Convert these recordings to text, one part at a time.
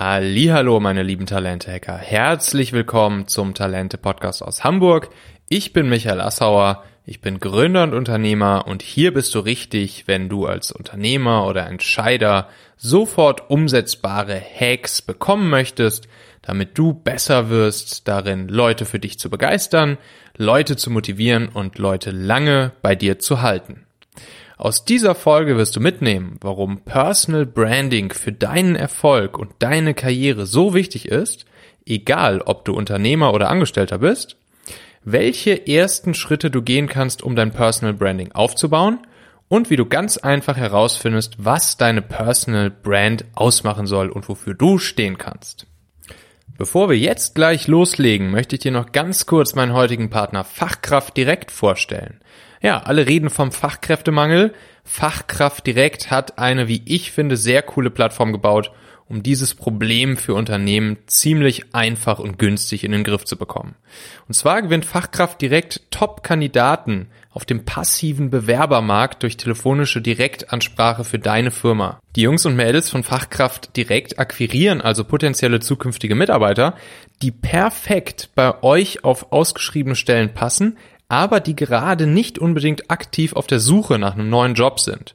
Hallo, meine lieben Talente-Hacker. Herzlich willkommen zum Talente-Podcast aus Hamburg. Ich bin Michael Assauer. Ich bin Gründer und Unternehmer und hier bist du richtig, wenn du als Unternehmer oder Entscheider sofort umsetzbare Hacks bekommen möchtest, damit du besser wirst, darin Leute für dich zu begeistern, Leute zu motivieren und Leute lange bei dir zu halten. Aus dieser Folge wirst du mitnehmen, warum Personal Branding für deinen Erfolg und deine Karriere so wichtig ist, egal ob du Unternehmer oder Angestellter bist, welche ersten Schritte du gehen kannst, um dein Personal Branding aufzubauen und wie du ganz einfach herausfindest, was deine Personal Brand ausmachen soll und wofür du stehen kannst. Bevor wir jetzt gleich loslegen, möchte ich dir noch ganz kurz meinen heutigen Partner Fachkraft direkt vorstellen. Ja, alle reden vom Fachkräftemangel. Fachkraft direkt hat eine, wie ich finde, sehr coole Plattform gebaut, um dieses Problem für Unternehmen ziemlich einfach und günstig in den Griff zu bekommen. Und zwar gewinnt Fachkraft direkt Top-Kandidaten auf dem passiven Bewerbermarkt durch telefonische Direktansprache für deine Firma. Die Jungs und Mädels von Fachkraft direkt akquirieren also potenzielle zukünftige Mitarbeiter, die perfekt bei euch auf ausgeschriebene Stellen passen, aber die gerade nicht unbedingt aktiv auf der Suche nach einem neuen Job sind.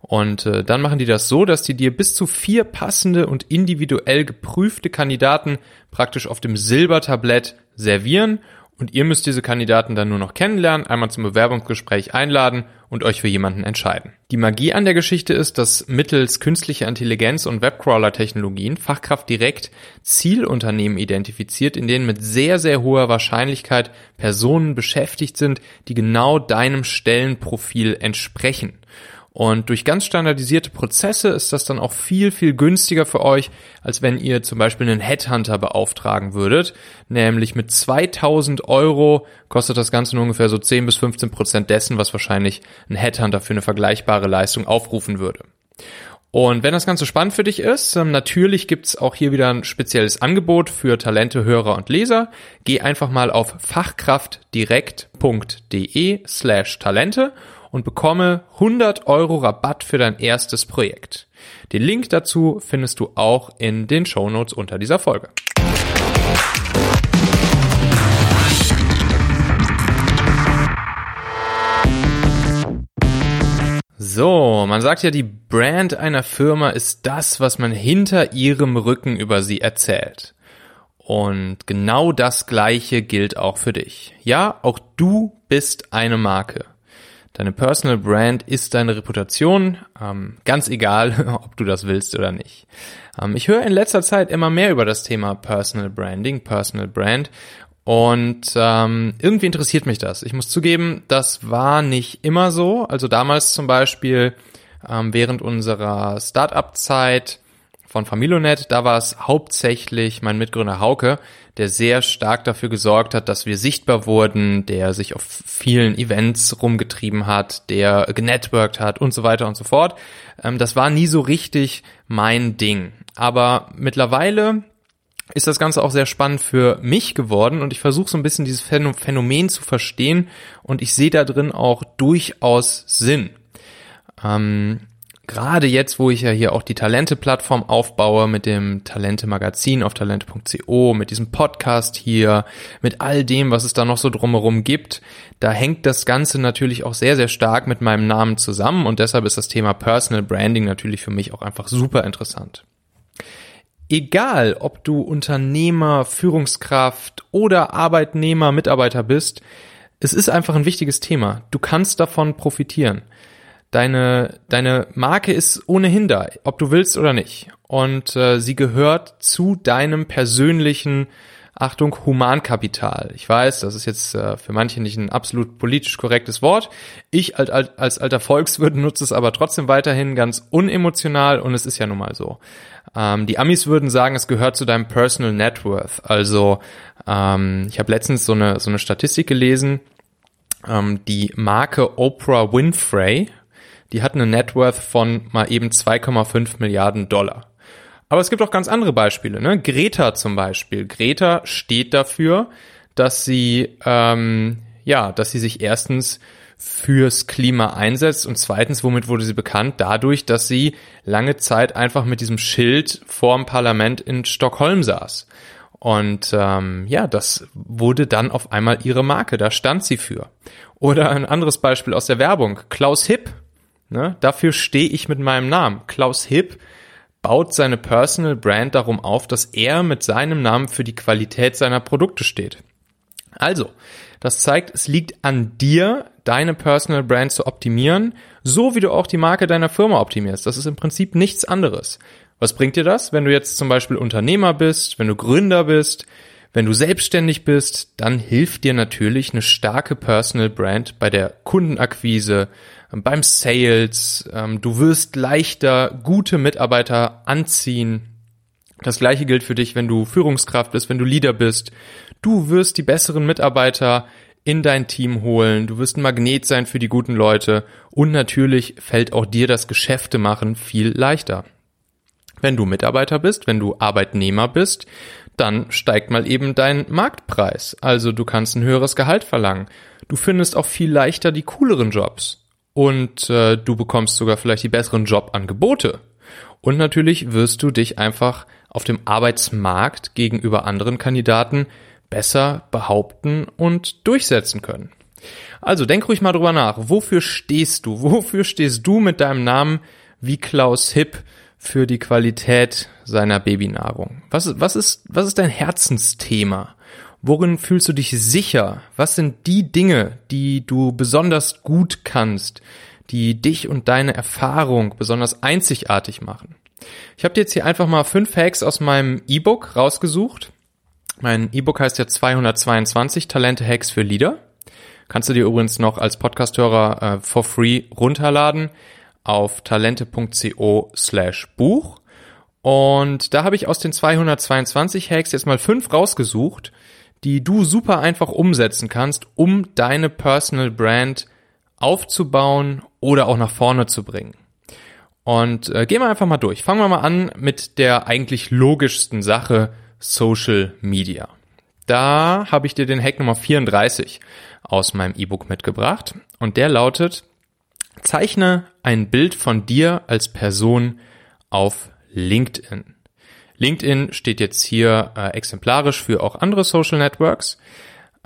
Und äh, dann machen die das so, dass die dir bis zu vier passende und individuell geprüfte Kandidaten praktisch auf dem Silbertablett servieren und ihr müsst diese Kandidaten dann nur noch kennenlernen, einmal zum Bewerbungsgespräch einladen und euch für jemanden entscheiden. Die Magie an der Geschichte ist, dass mittels künstlicher Intelligenz und Webcrawler-Technologien Fachkraft direkt Zielunternehmen identifiziert, in denen mit sehr, sehr hoher Wahrscheinlichkeit Personen beschäftigt sind, die genau deinem Stellenprofil entsprechen. Und durch ganz standardisierte Prozesse ist das dann auch viel, viel günstiger für euch, als wenn ihr zum Beispiel einen Headhunter beauftragen würdet. Nämlich mit 2000 Euro kostet das Ganze nur ungefähr so 10 bis 15 Prozent dessen, was wahrscheinlich ein Headhunter für eine vergleichbare Leistung aufrufen würde. Und wenn das Ganze spannend für dich ist, ähm, natürlich gibt's auch hier wieder ein spezielles Angebot für Talente, Hörer und Leser. Geh einfach mal auf fachkraftdirekt.de slash Talente und bekomme 100 Euro Rabatt für dein erstes Projekt. Den Link dazu findest du auch in den Show Notes unter dieser Folge. So, man sagt ja, die Brand einer Firma ist das, was man hinter ihrem Rücken über sie erzählt. Und genau das Gleiche gilt auch für dich. Ja, auch du bist eine Marke. Deine Personal Brand ist deine Reputation, ähm, ganz egal, ob du das willst oder nicht. Ähm, ich höre in letzter Zeit immer mehr über das Thema Personal Branding, Personal Brand und ähm, irgendwie interessiert mich das. Ich muss zugeben, das war nicht immer so. Also damals zum Beispiel ähm, während unserer Startup-Zeit von Familonet, da war es hauptsächlich mein Mitgründer Hauke, der sehr stark dafür gesorgt hat, dass wir sichtbar wurden, der sich auf vielen Events rumgetrieben hat, der genetworked hat und so weiter und so fort. Ähm, das war nie so richtig mein Ding. Aber mittlerweile ist das Ganze auch sehr spannend für mich geworden und ich versuche so ein bisschen dieses Phänomen zu verstehen und ich sehe da drin auch durchaus Sinn. Ähm, gerade jetzt, wo ich ja hier auch die Talente-Plattform aufbaue mit dem Talente-Magazin auf talente.co, mit diesem Podcast hier, mit all dem, was es da noch so drumherum gibt, da hängt das Ganze natürlich auch sehr, sehr stark mit meinem Namen zusammen und deshalb ist das Thema Personal Branding natürlich für mich auch einfach super interessant. Egal, ob du Unternehmer, Führungskraft oder Arbeitnehmer, Mitarbeiter bist, es ist einfach ein wichtiges Thema. Du kannst davon profitieren. Deine, deine Marke ist ohnehin da, ob du willst oder nicht. Und äh, sie gehört zu deinem persönlichen, Achtung, Humankapital. Ich weiß, das ist jetzt äh, für manche nicht ein absolut politisch korrektes Wort. Ich als, als alter Volkswirt nutze es aber trotzdem weiterhin ganz unemotional und es ist ja nun mal so. Ähm, die Amis würden sagen, es gehört zu deinem Personal Net Worth. Also ähm, ich habe letztens so eine, so eine Statistik gelesen, ähm, die Marke Oprah Winfrey, die hat eine Net Worth von mal eben 2,5 Milliarden Dollar. Aber es gibt auch ganz andere Beispiele. Ne? Greta zum Beispiel. Greta steht dafür, dass sie ähm, ja, dass sie sich erstens fürs Klima einsetzt und zweitens, womit wurde sie bekannt? Dadurch, dass sie lange Zeit einfach mit diesem Schild vorm Parlament in Stockholm saß. Und ähm, ja, das wurde dann auf einmal ihre Marke, da stand sie für. Oder ein anderes Beispiel aus der Werbung, Klaus Hipp. Ne? Dafür stehe ich mit meinem Namen. Klaus Hipp baut seine Personal Brand darum auf, dass er mit seinem Namen für die Qualität seiner Produkte steht. Also, das zeigt, es liegt an dir, deine Personal Brand zu optimieren, so wie du auch die Marke deiner Firma optimierst. Das ist im Prinzip nichts anderes. Was bringt dir das? Wenn du jetzt zum Beispiel Unternehmer bist, wenn du Gründer bist, wenn du selbstständig bist, dann hilft dir natürlich eine starke Personal Brand bei der Kundenakquise, beim Sales. Ähm, du wirst leichter gute Mitarbeiter anziehen. Das gleiche gilt für dich, wenn du Führungskraft bist, wenn du Leader bist. Du wirst die besseren Mitarbeiter in dein Team holen, du wirst ein Magnet sein für die guten Leute und natürlich fällt auch dir das Geschäfte machen viel leichter. Wenn du Mitarbeiter bist, wenn du Arbeitnehmer bist, dann steigt mal eben dein Marktpreis. Also du kannst ein höheres Gehalt verlangen. Du findest auch viel leichter die cooleren Jobs. Und äh, du bekommst sogar vielleicht die besseren Jobangebote. Und natürlich wirst du dich einfach auf dem Arbeitsmarkt gegenüber anderen Kandidaten besser behaupten und durchsetzen können. Also denk ruhig mal drüber nach. Wofür stehst du? Wofür stehst du mit deinem Namen wie Klaus Hipp für die Qualität seiner Babynahrung? Was, was, ist, was ist dein Herzensthema? Worin fühlst du dich sicher? Was sind die Dinge, die du besonders gut kannst, die dich und deine Erfahrung besonders einzigartig machen? Ich habe dir jetzt hier einfach mal fünf Hacks aus meinem E-Book rausgesucht. Mein E-Book heißt ja 222 Talente Hacks für Leader. Kannst du dir übrigens noch als Podcasthörer äh, for free runterladen auf talente.co slash Buch. Und da habe ich aus den 222 Hacks jetzt mal fünf rausgesucht, die du super einfach umsetzen kannst, um deine Personal Brand aufzubauen oder auch nach vorne zu bringen. Und äh, gehen wir einfach mal durch. Fangen wir mal an mit der eigentlich logischsten Sache, Social Media. Da habe ich dir den Hack Nummer 34 aus meinem E-Book mitgebracht und der lautet, Zeichne ein Bild von dir als Person auf LinkedIn. LinkedIn steht jetzt hier äh, exemplarisch für auch andere Social Networks.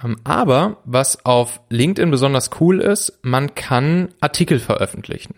Ähm, aber was auf LinkedIn besonders cool ist, man kann Artikel veröffentlichen.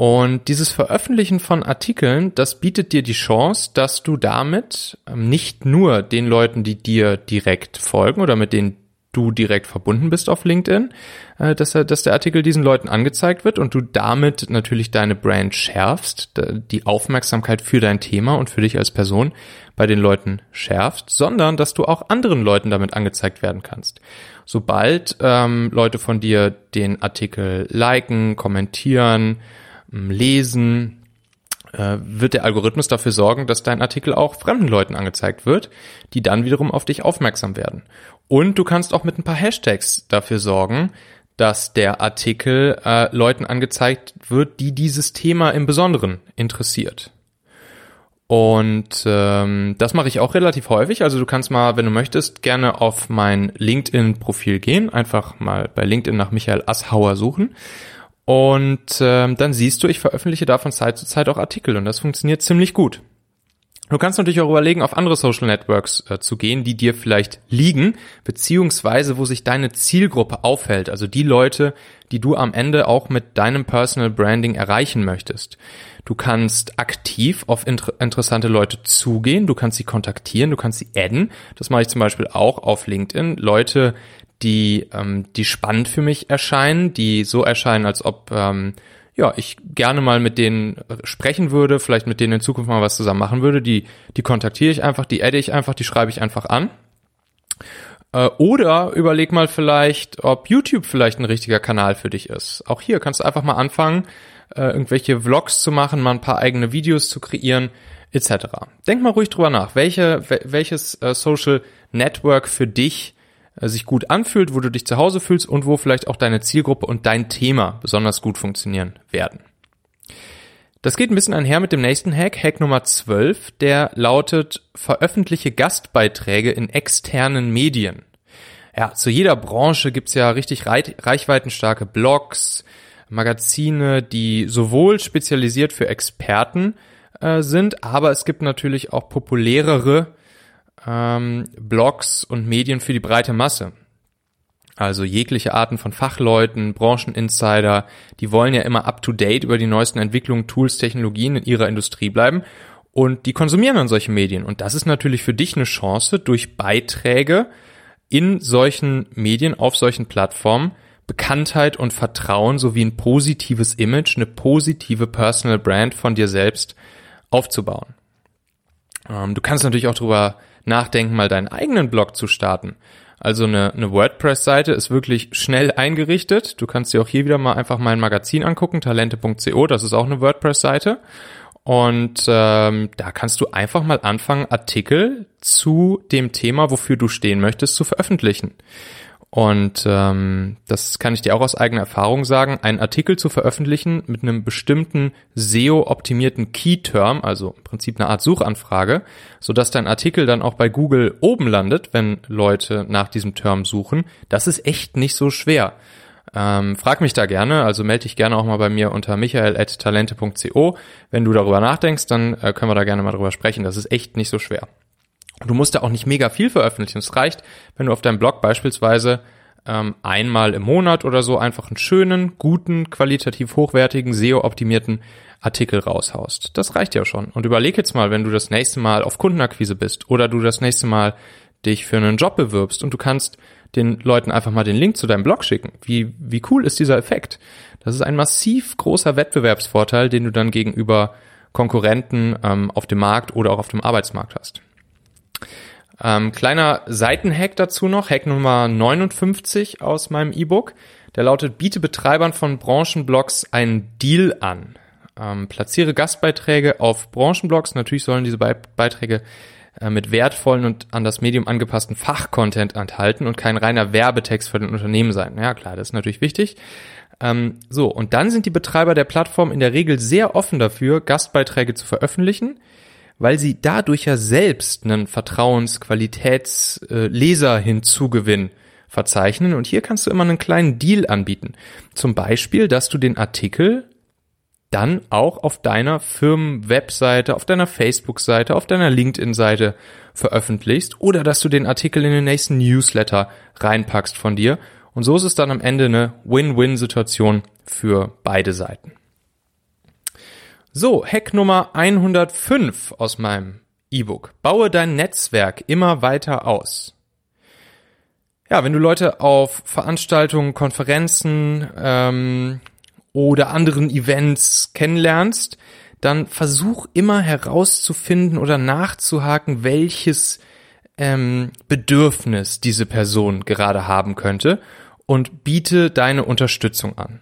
Und dieses Veröffentlichen von Artikeln, das bietet dir die Chance, dass du damit ähm, nicht nur den Leuten, die dir direkt folgen oder mit denen du direkt verbunden bist auf LinkedIn, äh, dass, dass der Artikel diesen Leuten angezeigt wird und du damit natürlich deine Brand schärfst, die Aufmerksamkeit für dein Thema und für dich als Person bei den Leuten schärfst, sondern dass du auch anderen Leuten damit angezeigt werden kannst. Sobald ähm, Leute von dir den Artikel liken, kommentieren, lesen, äh, wird der Algorithmus dafür sorgen, dass dein Artikel auch fremden Leuten angezeigt wird, die dann wiederum auf dich aufmerksam werden. Und du kannst auch mit ein paar Hashtags dafür sorgen, dass der Artikel äh, Leuten angezeigt wird, die dieses Thema im Besonderen interessiert. Und ähm, das mache ich auch relativ häufig. Also du kannst mal, wenn du möchtest, gerne auf mein LinkedIn-Profil gehen. Einfach mal bei LinkedIn nach Michael Asshauer suchen. Und ähm, dann siehst du, ich veröffentliche da von Zeit zu Zeit auch Artikel und das funktioniert ziemlich gut. Du kannst natürlich auch überlegen, auf andere Social Networks äh, zu gehen, die dir vielleicht liegen, beziehungsweise wo sich deine Zielgruppe aufhält, also die Leute, die du am Ende auch mit deinem Personal Branding erreichen möchtest. Du kannst aktiv auf inter interessante Leute zugehen, du kannst sie kontaktieren, du kannst sie adden. Das mache ich zum Beispiel auch auf LinkedIn. Leute, die, ähm, die spannend für mich erscheinen, die so erscheinen, als ob ähm, ja, ich gerne mal mit denen sprechen würde, vielleicht mit denen in Zukunft mal was zusammen machen würde, die, die kontaktiere ich einfach, die adde ich einfach, die schreibe ich einfach an. Äh, oder überleg mal vielleicht, ob YouTube vielleicht ein richtiger Kanal für dich ist. Auch hier kannst du einfach mal anfangen, äh, irgendwelche Vlogs zu machen, mal ein paar eigene Videos zu kreieren, etc. Denk mal ruhig drüber nach, welche, welches äh, Social Network für dich sich gut anfühlt, wo du dich zu Hause fühlst und wo vielleicht auch deine Zielgruppe und dein Thema besonders gut funktionieren werden. Das geht ein bisschen einher mit dem nächsten Hack, Hack Nummer 12, der lautet veröffentliche Gastbeiträge in externen Medien. Ja, zu jeder Branche gibt's ja richtig reichweitenstarke Blogs, Magazine, die sowohl spezialisiert für Experten äh, sind, aber es gibt natürlich auch populärere ähm, Blogs und Medien für die breite Masse. Also jegliche Arten von Fachleuten, Brancheninsider, die wollen ja immer up-to-date über die neuesten Entwicklungen, Tools, Technologien in ihrer Industrie bleiben und die konsumieren dann solche Medien. Und das ist natürlich für dich eine Chance, durch Beiträge in solchen Medien, auf solchen Plattformen, Bekanntheit und Vertrauen sowie ein positives Image, eine positive Personal Brand von dir selbst aufzubauen. Ähm, du kannst natürlich auch darüber nachdenken, mal deinen eigenen Blog zu starten. Also eine, eine WordPress-Seite ist wirklich schnell eingerichtet. Du kannst dir auch hier wieder mal einfach mein Magazin angucken, talente.co, das ist auch eine WordPress-Seite. Und ähm, da kannst du einfach mal anfangen, Artikel zu dem Thema, wofür du stehen möchtest, zu veröffentlichen. Und ähm, das kann ich dir auch aus eigener Erfahrung sagen, einen Artikel zu veröffentlichen mit einem bestimmten SEO-optimierten Key-Term, also im Prinzip eine Art Suchanfrage, sodass dein Artikel dann auch bei Google oben landet, wenn Leute nach diesem Term suchen, das ist echt nicht so schwer. Ähm, frag mich da gerne, also melde dich gerne auch mal bei mir unter michael.talente.co. Wenn du darüber nachdenkst, dann äh, können wir da gerne mal drüber sprechen. Das ist echt nicht so schwer. Du musst da auch nicht mega viel veröffentlichen. Es reicht, wenn du auf deinem Blog beispielsweise ähm, einmal im Monat oder so einfach einen schönen, guten, qualitativ hochwertigen, SEO-optimierten Artikel raushaust. Das reicht ja schon. Und überleg jetzt mal, wenn du das nächste Mal auf Kundenakquise bist oder du das nächste Mal dich für einen Job bewirbst und du kannst den Leuten einfach mal den Link zu deinem Blog schicken. Wie, wie cool ist dieser Effekt? Das ist ein massiv großer Wettbewerbsvorteil, den du dann gegenüber Konkurrenten ähm, auf dem Markt oder auch auf dem Arbeitsmarkt hast. Ähm, kleiner Seitenhack dazu noch, Hack Nummer 59 aus meinem E-Book. Der lautet, biete Betreibern von Branchenblogs einen Deal an. Ähm, platziere Gastbeiträge auf Branchenblogs. Natürlich sollen diese Be Beiträge äh, mit wertvollen und an das Medium angepassten Fachcontent enthalten und kein reiner Werbetext für den Unternehmen sein. Ja klar, das ist natürlich wichtig. Ähm, so, und dann sind die Betreiber der Plattform in der Regel sehr offen dafür, Gastbeiträge zu veröffentlichen weil sie dadurch ja selbst einen Vertrauensqualitätsleser hinzugewinnen verzeichnen. Und hier kannst du immer einen kleinen Deal anbieten. Zum Beispiel, dass du den Artikel dann auch auf deiner Firmenwebseite, auf deiner Facebook-Seite, auf deiner LinkedIn-Seite veröffentlichst oder dass du den Artikel in den nächsten Newsletter reinpackst von dir. Und so ist es dann am Ende eine Win-Win-Situation für beide Seiten. So, Hack Nummer 105 aus meinem E-Book. Baue dein Netzwerk immer weiter aus. Ja, wenn du Leute auf Veranstaltungen, Konferenzen ähm, oder anderen Events kennenlernst, dann versuch immer herauszufinden oder nachzuhaken, welches ähm, Bedürfnis diese Person gerade haben könnte und biete deine Unterstützung an.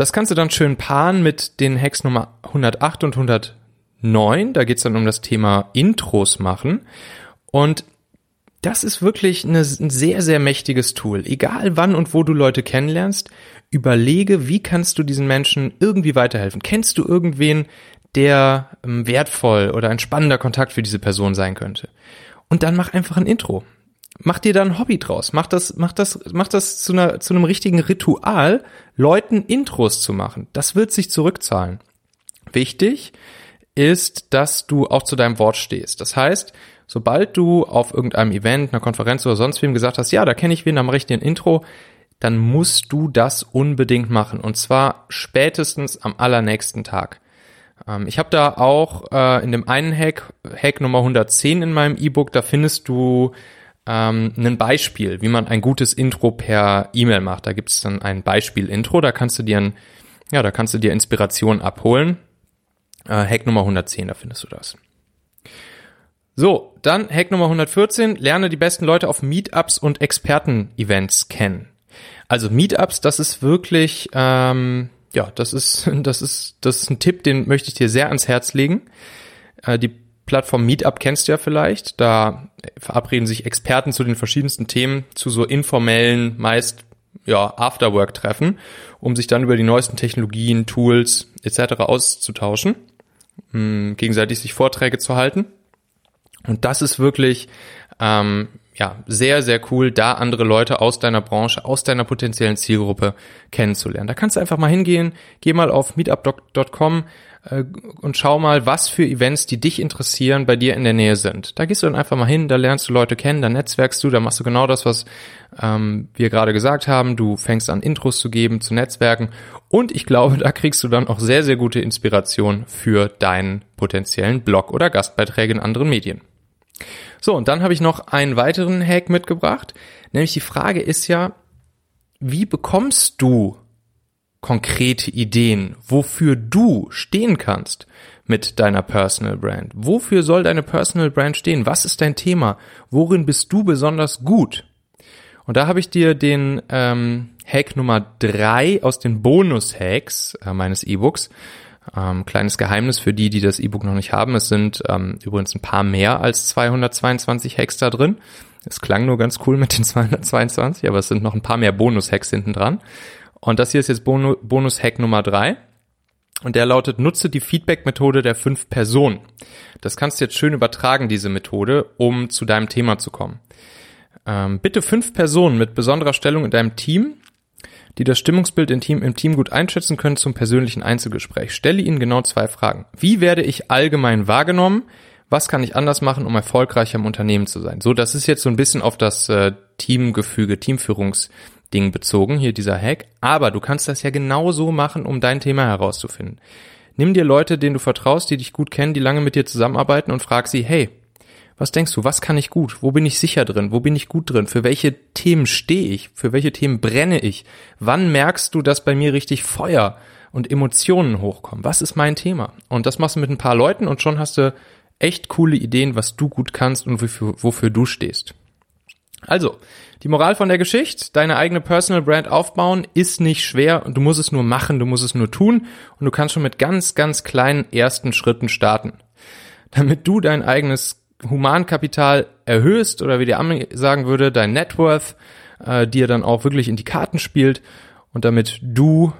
Das kannst du dann schön paaren mit den Hacks Nummer 108 und 109. Da geht's dann um das Thema Intros machen. Und das ist wirklich eine, ein sehr, sehr mächtiges Tool. Egal wann und wo du Leute kennenlernst, überlege, wie kannst du diesen Menschen irgendwie weiterhelfen. Kennst du irgendwen, der ähm, wertvoll oder ein spannender Kontakt für diese Person sein könnte? Und dann mach einfach ein Intro mach dir da ein Hobby draus. Mach das, mach das, mach das zu, einer, zu einem richtigen Ritual, Leuten Intros zu machen. Das wird sich zurückzahlen. Wichtig ist, dass du auch zu deinem Wort stehst. Das heißt, sobald du auf irgendeinem Event, einer Konferenz oder sonst wem gesagt hast, ja, da kenne ich wen, da mache ich dir ein Intro, dann musst du das unbedingt machen. Und zwar spätestens am allernächsten Tag. Ähm, ich habe da auch äh, in dem einen Hack, Hack Nummer 110 in meinem E-Book, da findest du ähm, ein Beispiel, wie man ein gutes Intro per E-Mail macht. Da gibt es dann ein Beispiel-Intro, da kannst du dir ein, ja, da kannst du dir Inspiration abholen. Äh, Hack Nummer 110, da findest du das. So, dann Hack Nummer 114, lerne die besten Leute auf Meetups und Experten-Events kennen. Also Meetups, das ist wirklich, ähm, ja, das ist, das ist, das ist ein Tipp, den möchte ich dir sehr ans Herz legen. Äh, die Plattform Meetup kennst du ja vielleicht. Da verabreden sich Experten zu den verschiedensten Themen zu so informellen, meist ja, Afterwork-Treffen, um sich dann über die neuesten Technologien, Tools etc. auszutauschen, hm, gegenseitig sich Vorträge zu halten. Und das ist wirklich ähm, ja, sehr, sehr cool, da andere Leute aus deiner Branche, aus deiner potenziellen Zielgruppe kennenzulernen. Da kannst du einfach mal hingehen, geh mal auf meetup.com und schau mal, was für Events, die dich interessieren, bei dir in der Nähe sind. Da gehst du dann einfach mal hin, da lernst du Leute kennen, da netzwerkst du, da machst du genau das, was ähm, wir gerade gesagt haben. Du fängst an, Intros zu geben, zu Netzwerken und ich glaube, da kriegst du dann auch sehr, sehr gute Inspiration für deinen potenziellen Blog oder Gastbeiträge in anderen Medien. So, und dann habe ich noch einen weiteren Hack mitgebracht, nämlich die Frage ist ja, wie bekommst du konkrete Ideen, wofür du stehen kannst mit deiner Personal Brand. Wofür soll deine Personal Brand stehen? Was ist dein Thema? Worin bist du besonders gut? Und da habe ich dir den ähm, Hack Nummer drei aus den Bonus-Hacks äh, meines E-Books. Ähm, kleines Geheimnis für die, die das E-Book noch nicht haben. Es sind ähm, übrigens ein paar mehr als 222 Hacks da drin. Es klang nur ganz cool mit den 222, aber es sind noch ein paar mehr Bonus-Hacks hinten dran. Und das hier ist jetzt Bonus-Hack Nummer drei. Und der lautet, nutze die Feedback-Methode der fünf Personen. Das kannst du jetzt schön übertragen, diese Methode, um zu deinem Thema zu kommen. Ähm, bitte fünf Personen mit besonderer Stellung in deinem Team, die das Stimmungsbild im Team, im Team gut einschätzen können, zum persönlichen Einzelgespräch. Stelle ihnen genau zwei Fragen. Wie werde ich allgemein wahrgenommen? Was kann ich anders machen, um erfolgreicher im Unternehmen zu sein? So, das ist jetzt so ein bisschen auf das äh, Teamgefüge, Teamführungs Ding bezogen, hier dieser Hack, aber du kannst das ja genauso machen, um dein Thema herauszufinden. Nimm dir Leute, denen du vertraust, die dich gut kennen, die lange mit dir zusammenarbeiten und frag sie, hey, was denkst du, was kann ich gut? Wo bin ich sicher drin? Wo bin ich gut drin? Für welche Themen stehe ich? Für welche Themen brenne ich? Wann merkst du, dass bei mir richtig Feuer und Emotionen hochkommen? Was ist mein Thema? Und das machst du mit ein paar Leuten und schon hast du echt coole Ideen, was du gut kannst und wofür, wofür du stehst. Also, die Moral von der Geschichte, deine eigene Personal Brand aufbauen ist nicht schwer und du musst es nur machen, du musst es nur tun und du kannst schon mit ganz, ganz kleinen ersten Schritten starten. Damit du dein eigenes Humankapital erhöhst oder wie der Ami sagen würde, dein Net Worth äh, dir dann auch wirklich in die Karten spielt und damit du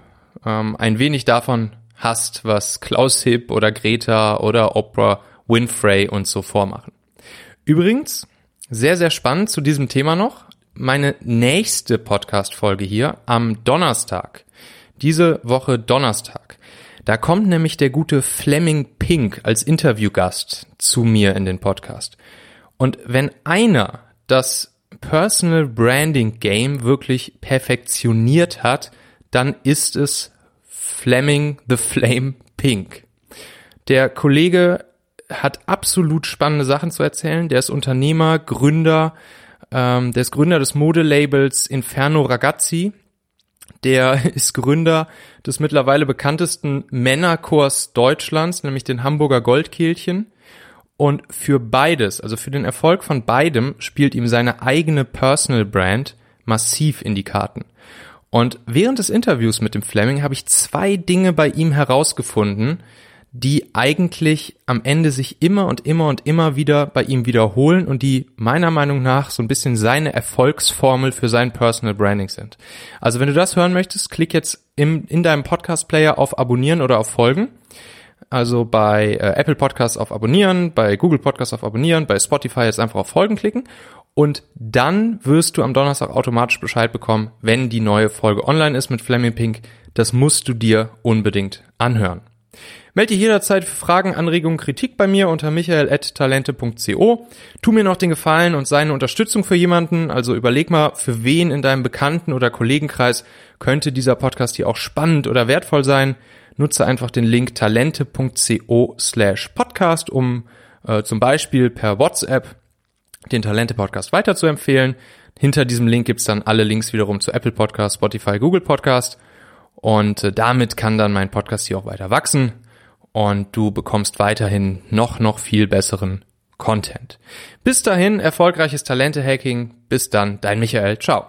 ähm, ein wenig davon hast, was Klaus Hipp oder Greta oder Oprah Winfrey und so vormachen. Übrigens, sehr, sehr spannend zu diesem Thema noch. Meine nächste Podcast-Folge hier am Donnerstag. Diese Woche Donnerstag. Da kommt nämlich der gute Fleming Pink als Interviewgast zu mir in den Podcast. Und wenn einer das Personal Branding Game wirklich perfektioniert hat, dann ist es Fleming the Flame Pink. Der Kollege hat absolut spannende Sachen zu erzählen. Der ist Unternehmer, Gründer, ähm, der ist Gründer des Modelabels Inferno Ragazzi. Der ist Gründer des mittlerweile bekanntesten Männerchors Deutschlands, nämlich den Hamburger Goldkehlchen. Und für beides, also für den Erfolg von beidem, spielt ihm seine eigene Personal Brand massiv in die Karten. Und während des Interviews mit dem Fleming habe ich zwei Dinge bei ihm herausgefunden, die eigentlich am Ende sich immer und immer und immer wieder bei ihm wiederholen und die meiner Meinung nach so ein bisschen seine Erfolgsformel für sein Personal Branding sind. Also wenn du das hören möchtest, klick jetzt im, in deinem Podcast-Player auf Abonnieren oder auf Folgen. Also bei äh, Apple Podcasts auf Abonnieren, bei Google Podcasts auf Abonnieren, bei Spotify jetzt einfach auf Folgen klicken und dann wirst du am Donnerstag automatisch Bescheid bekommen, wenn die neue Folge online ist mit Fleming Pink. Das musst du dir unbedingt anhören. Melde dich jederzeit Fragen, Anregungen, Kritik bei mir unter michael.talente.co. Tu mir noch den Gefallen und seine Unterstützung für jemanden. Also überleg mal, für wen in deinem Bekannten- oder Kollegenkreis könnte dieser Podcast hier auch spannend oder wertvoll sein. Nutze einfach den Link talente.co slash podcast, um äh, zum Beispiel per WhatsApp den Talente-Podcast weiterzuempfehlen. Hinter diesem Link gibt's dann alle Links wiederum zu Apple Podcast, Spotify, Google Podcast. Und äh, damit kann dann mein Podcast hier auch weiter wachsen und du bekommst weiterhin noch, noch viel besseren Content. Bis dahin, erfolgreiches Talente-Hacking. Bis dann, dein Michael. Ciao.